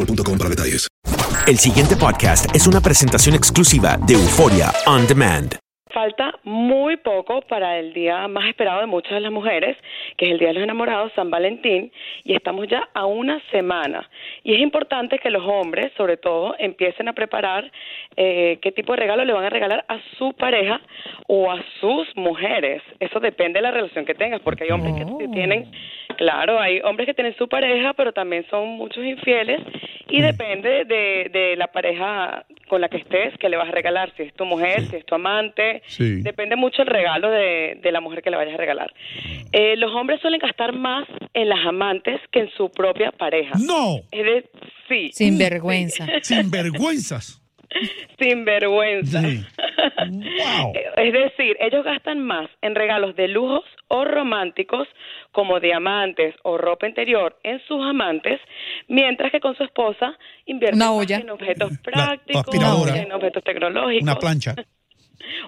boostmobile.com para detalles. El siguiente podcast es una presentación exclusiva de Euforia On Demand. Falta muy poco para el día más esperado de muchas de las mujeres, que es el Día de los Enamorados, San Valentín, y estamos ya a una semana. Y es importante que los hombres, sobre todo, empiecen a preparar eh, qué tipo de regalo le van a regalar a su pareja o a sus mujeres. Eso depende de la relación que tengas, porque hay hombres que tienen, claro, hay hombres que tienen su pareja, pero también son muchos infieles, y depende de, de la pareja con la que estés, que le vas a regalar, si es tu mujer, si es tu amante, Sí. depende mucho el regalo de, de la mujer que le vayas a regalar. Eh, los hombres suelen gastar más en las amantes que en su propia pareja. ¡No! Es de, sí. Sin vergüenza. Sin vergüenzas. Sin vergüenza. Es decir, ellos gastan más en regalos de lujos o románticos como diamantes o ropa interior en sus amantes, mientras que con su esposa invierten Una más olla. en objetos La prácticos, en objetos tecnológicos. Una plancha.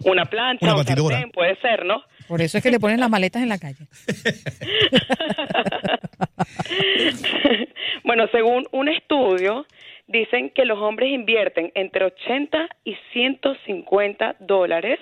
Una plancha, Una un batidora. sartén, puede ser, ¿no? Por eso es que le ponen las maletas en la calle. bueno, según un estudio, dicen que los hombres invierten entre 80 y 150 dólares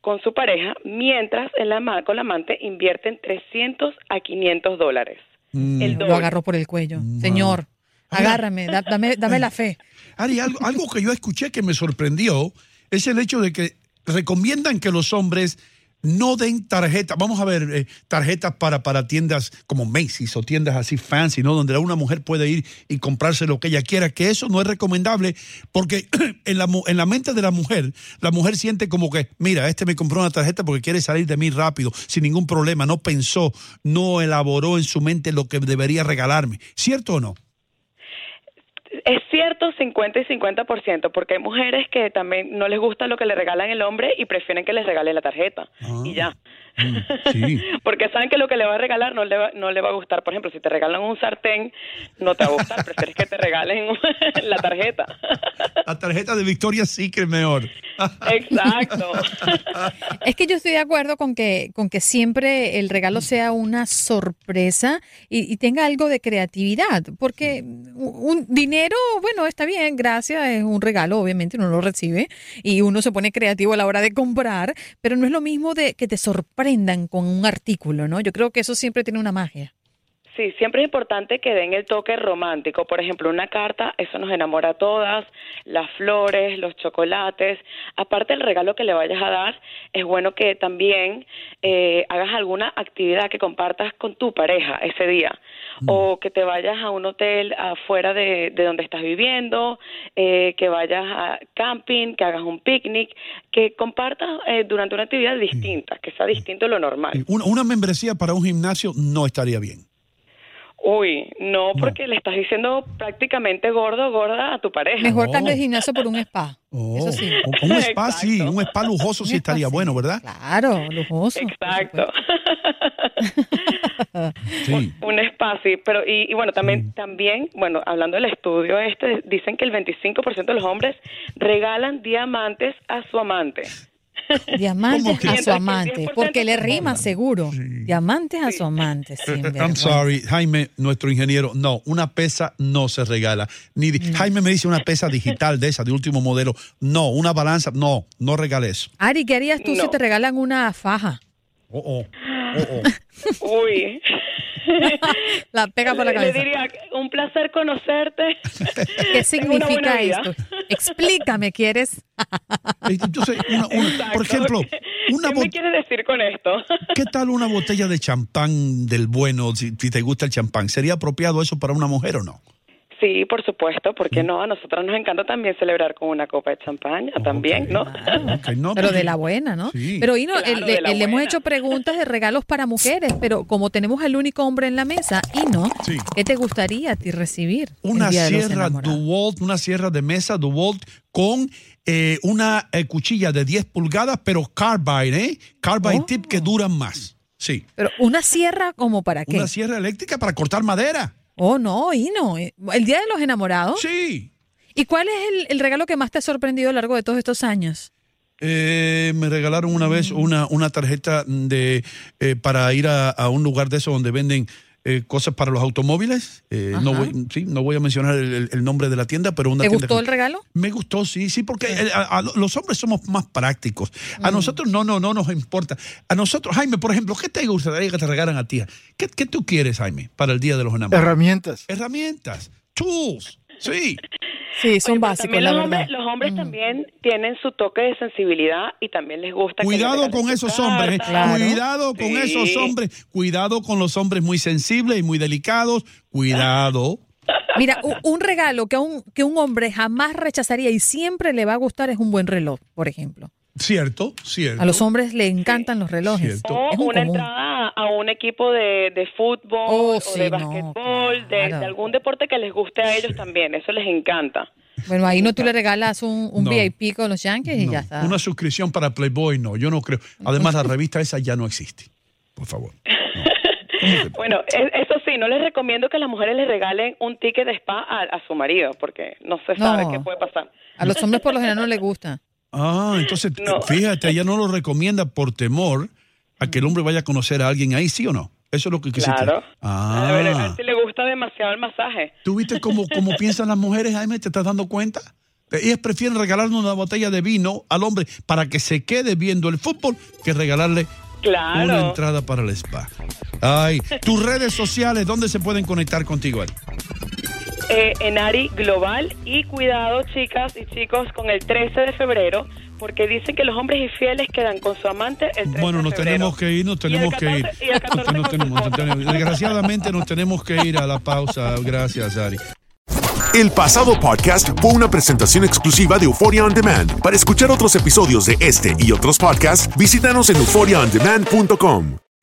con su pareja, mientras en la, ama- con la amante invierten 300 a 500 dólares. El Lo agarró por el cuello. Señor, agárrame, da- dame, dame la fe. Ari, algo, algo que yo escuché que me sorprendió es el hecho de que recomiendan que los hombres no den tarjetas, vamos a ver, eh, tarjetas para, para tiendas como Macy's o tiendas así fancy, ¿no? Donde una mujer puede ir y comprarse lo que ella quiera, que eso no es recomendable porque en la, en la mente de la mujer, la mujer siente como que, mira, este me compró una tarjeta porque quiere salir de mí rápido, sin ningún problema, no pensó, no elaboró en su mente lo que debería regalarme, ¿cierto o no? Es cierto 50 y 50%, porque hay mujeres que también no les gusta lo que le regalan el hombre y prefieren que les regale la tarjeta. Y ya. porque saben que lo que le va a regalar no le va, no le va a gustar. Por ejemplo, si te regalan un sartén, no te va a gustar. Prefieres que te regalen la tarjeta. La tarjeta de Victoria sí que es mejor. Exacto. Es que yo estoy de acuerdo con que, con que siempre el regalo sea una sorpresa y, y tenga algo de creatividad, porque un dinero, bueno, está bien, gracias, es un regalo, obviamente uno lo recibe y uno se pone creativo a la hora de comprar, pero no es lo mismo de que te sorprendan con un artículo, ¿no? Yo creo que eso siempre tiene una magia. Sí, siempre es importante que den el toque romántico. Por ejemplo, una carta, eso nos enamora a todas, las flores, los chocolates. Aparte del regalo que le vayas a dar, es bueno que también eh, hagas alguna actividad que compartas con tu pareja ese día. O que te vayas a un hotel afuera de, de donde estás viviendo, eh, que vayas a camping, que hagas un picnic, que compartas eh, durante una actividad distinta, que sea distinto de lo normal. Una, una membresía para un gimnasio no estaría bien. Uy, no, porque le estás diciendo prácticamente gordo, gorda a tu pareja. Mejor cambio de gimnasio por un spa. Eso sí. Un, un spa, sí, un spa lujoso sí estaría bueno, ¿verdad? Claro, lujoso. Exacto. Sí. Un, un spa, sí, pero y, y bueno, también, también, bueno, hablando del estudio este, dicen que el 25% de los hombres regalan diamantes a su amante. Diamantes a su amante, porque le rima seguro. Diamantes a su amante. sin I'm sorry, Jaime, nuestro ingeniero. No, una pesa no se regala. Ni di- Jaime me dice una pesa digital de esa, de último modelo. No, una balanza. No, no regale eso. Ari, ¿qué harías tú si te regalan una faja? Oh, oh, oh, oh. Uy. La pega por la Le- Le cabeza. diría, un placer conocerte. ¿Qué significa esto? Explícame, ¿quieres? Entonces, una- una- por ejemplo, una ¿Qué me quieres decir con esto? ¿qué tal una botella de champán del bueno, si, si te gusta el champán? ¿Sería apropiado eso para una mujer o no? Sí, por supuesto, porque no? A nosotros nos encanta también celebrar con una copa de champaña, también, ¿no? No, Pero porque- de la buena, ¿no? Sí. Pero y no, Claro, el- el- le hemos hecho preguntas de regalos para mujeres, pero como tenemos al único hombre en la mesa, y no, Sí. ¿qué te gustaría a ti recibir? el Una Día de los sierra? DeWalt, una sierra de mesa DeWalt con eh, una eh, cuchilla de 10 pulgadas, pero carbide, ¿eh? Carbide Oh. tip que duran más. Sí. Pero una sierra como para qué? Una sierra eléctrica para cortar madera. Oh, no, y no. El Día de los Enamorados. Sí. ¿Y cuál es el, el regalo que más te ha sorprendido a lo largo de todos estos años? Eh, me regalaron una vez una, una tarjeta de eh, para ir a, a un lugar de eso donde venden eh, cosas para los automóviles. Eh, no, voy, sí, no voy a mencionar el, nombre de la tienda, pero una ¿Te tienda gustó que- el regalo? Me gustó, sí, sí, porque eh, a- a los hombres somos más prácticos. A nosotros no, no, no nos importa. A nosotros, Jaime, por ejemplo, ¿qué te gustaría que te regalan a ti? ¿Qué, qué tú quieres, Jaime, para el Día de los enamorados? Herramientas. Herramientas, tools, sí. Sí, son Oye, básicos, la los verdad. hombres, los hombres también tienen su toque de sensibilidad y también les gusta. que Cuidado regalen con esos hombres, ¿eh? Claro. cuidado con Sí. esos hombres, cuidado con los hombres muy sensibles y muy delicados, cuidado. Mira, un regalo que un, que un hombre jamás rechazaría y siempre le va a gustar es un buen reloj, por ejemplo. Cierto, cierto. A los hombres le encantan los relojes. Cierto. O Es un una común. entrada a un equipo de, de fútbol Oh, o sí, de no, basquetbol, de, claro. de algún deporte que les guste a ellos también. Eso les encanta. Bueno, ahí no tú le regalas un, un No. VIP con los Yankees y No, ya está. Una suscripción para Playboy, no, yo no creo. Además, la revista esa ya no existe. Por favor. Bueno, eso sí, no les recomiendo que las mujeres les regalen un ticket de spa a, a su marido, porque no se sabe No. qué puede pasar. A los hombres por lo general no les gusta. Ah, entonces, No. fíjate, ella no lo recomienda por temor a que el hombre vaya a conocer a alguien ahí, ¿sí o no? Eso es lo que quisiste. Claro. A ver, a Ah. si le gusta demasiado el masaje. ¿Tú viste cómo, cómo piensan las mujeres, Jaime? ¿Te estás dando cuenta? Ellas prefieren regalarle una botella de vino al hombre para que se quede viendo el fútbol que regalarle Claro. una entrada para el spa. Ay, tus redes sociales, ¿dónde se pueden conectar contigo? Ari? Eh, en Ari Global y cuidado chicas y chicos con el 13 de febrero porque dicen que los hombres infieles quedan con su amante el 13 Bueno, de nos tenemos que ir, nos tenemos que ir. 14 y el 14 Nos con tenemos- su nos tenemos- Desgraciadamente nos tenemos que ir a la pausa. Gracias, Ari. El pasado podcast fue una presentación exclusiva de Euphoria On Demand. Para escuchar otros episodios de este y otros podcasts, visítanos en euphoriaondemand.com.